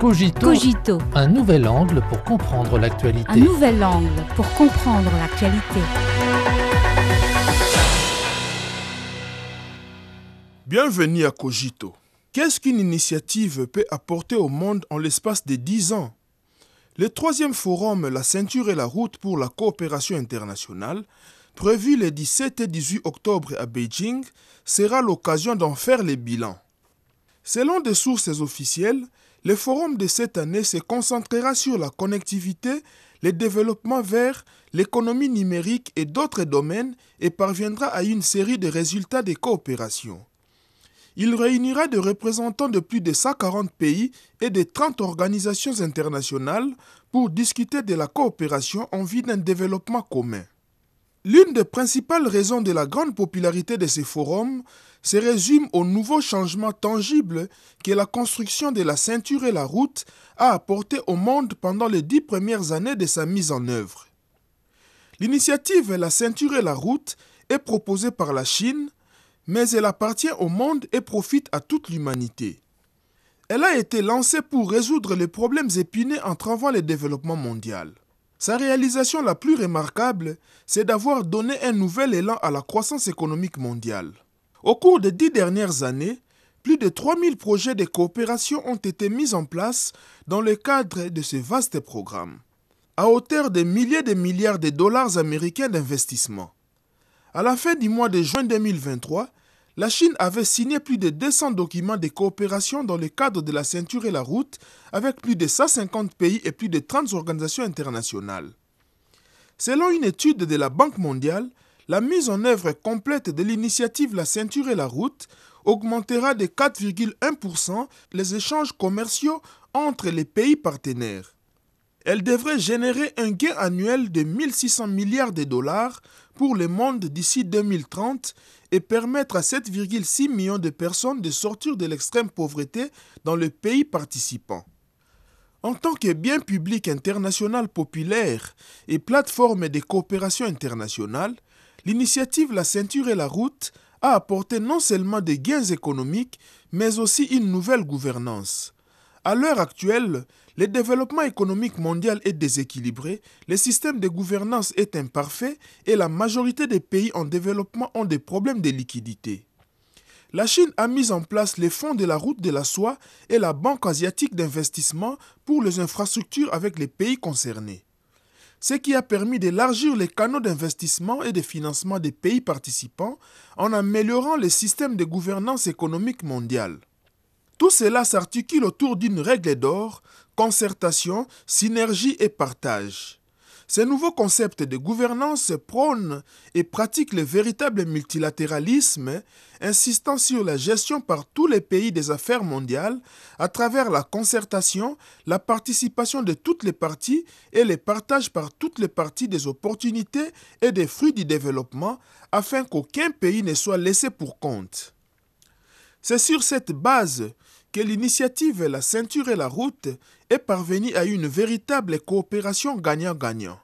Cogito, Cogito, un nouvel angle pour comprendre un l'actualité. nouvel angle pour comprendre l'actualité. Bienvenue à Cogito. Qu'est-ce qu'une initiative peut apporter au monde en l'espace de 10 ans? Le troisième forum La ceinture et la route pour la coopération internationale, prévu les 17 et 18 octobre à Beijing, sera l'occasion d'en faire les bilans. Selon des sources officielles, le forum de cette année se concentrera sur la connectivité, le développement vert, l'économie numérique et d'autres domaines et parviendra à une série de résultats de coopération. Il réunira des représentants de plus de 140 pays et de 30 organisations internationales pour discuter de la coopération en vue d'un développement commun. L'une des principales raisons de la grande popularité de ces forums se résume au nouveau changement tangible que la construction de la ceinture et la route a apporté au monde pendant les dix premières années de sa mise en œuvre. L'initiative La ceinture et la route est proposée par la Chine, mais elle appartient au monde et profite à toute l'humanité. Elle a été lancée pour résoudre les problèmes épineux entravant le développement mondial. Sa réalisation la plus remarquable, c'est d'avoir donné un nouvel élan à la croissance économique mondiale. Au cours des dix dernières années, plus de 3000 projets de coopération ont été mis en place dans le cadre de ce vaste programme, à hauteur de milliers de milliards de dollars américains d'investissement. À la fin du mois de juin 2023, la Chine avait signé plus de 200 documents de coopération dans le cadre de la ceinture et la route avec plus de 150 pays et plus de 30 organisations internationales. Selon une étude de la Banque mondiale, la mise en œuvre complète de l'initiative La ceinture et la route augmentera de 4,1% les échanges commerciaux entre les pays partenaires. Elle devrait générer un gain annuel de 1600 milliards de dollars pour le monde d'ici 2030 et permettre à 7,6 millions de personnes de sortir de l'extrême pauvreté dans le pays participant. En tant que bien public international populaire et plateforme de coopération internationale, l'initiative La ceinture et la route a apporté non seulement des gains économiques, mais aussi une nouvelle gouvernance. À l'heure actuelle, le développement économique mondial est déséquilibré, le système de gouvernance est imparfait et la majorité des pays en développement ont des problèmes de liquidité. La Chine a mis en place les fonds de la route de la soie et la Banque asiatique d'investissement pour les infrastructures avec les pays concernés, ce qui a permis d'élargir les canaux d'investissement et de financement des pays participants en améliorant le système de gouvernance économique mondiale. Tout cela s'articule autour d'une règle d'or, concertation, synergie et partage. Ce nouveau concept de gouvernance prône et pratique le véritable multilatéralisme, insistant sur la gestion par tous les pays des affaires mondiales à travers la concertation, la participation de toutes les parties et le partage par toutes les parties des opportunités et des fruits du développement afin qu'aucun pays ne soit laissé pour compte. C'est sur cette base que l'initiative La ceinture et la route est parvenue à une véritable coopération gagnant-gagnant.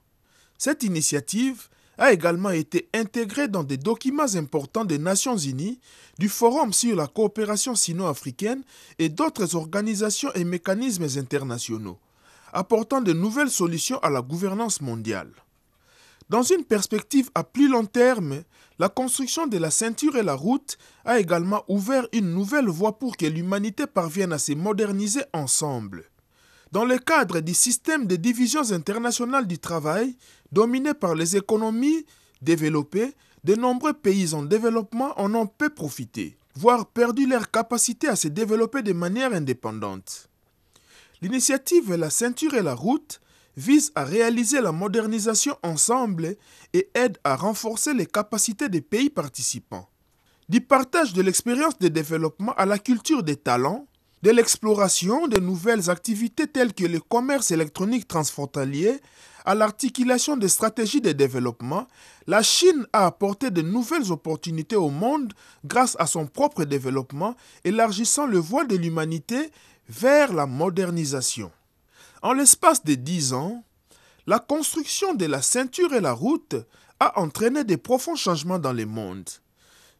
Cette initiative a également été intégrée dans des documents importants des Nations Unies, du Forum sur la coopération sino-africaine et d'autres organisations et mécanismes internationaux, apportant de nouvelles solutions à la gouvernance mondiale. Dans une perspective à plus long terme, la construction de la ceinture et la route a également ouvert une nouvelle voie pour que l'humanité parvienne à se moderniser ensemble. Dans le cadre du système de divisions internationales du travail, dominé par les économies développées, de nombreux pays en développement en ont peu profité, voire perdu leur capacité à se développer de manière indépendante. L'initiative La ceinture et la route vise à réaliser la modernisation ensemble et aide à renforcer les capacités des pays participants. Du partage de l'expérience de développement à la culture des talents, de l'exploration de nouvelles activités telles que le commerce électronique transfrontalier, à l'articulation des stratégies de développement, la Chine a apporté de nouvelles opportunités au monde grâce à son propre développement, élargissant le voie de l'humanité vers la modernisation. En l'espace de dix ans, la construction de la ceinture et la route a entraîné de profonds changements dans le monde.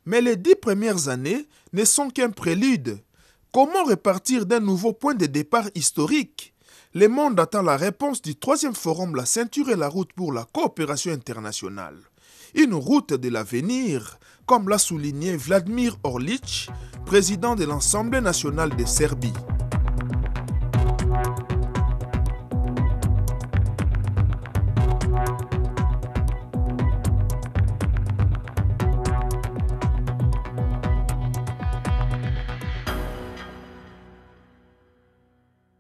Mais les dix premières années ne sont qu'un prélude, Comment repartir d'un nouveau point de départ historique? Le monde attend la réponse du troisième forum La ceinture et la route pour la coopération internationale. Une route de l'avenir, comme l'a souligné Vladimir Orlich, président de l'Assemblée nationale de Serbie.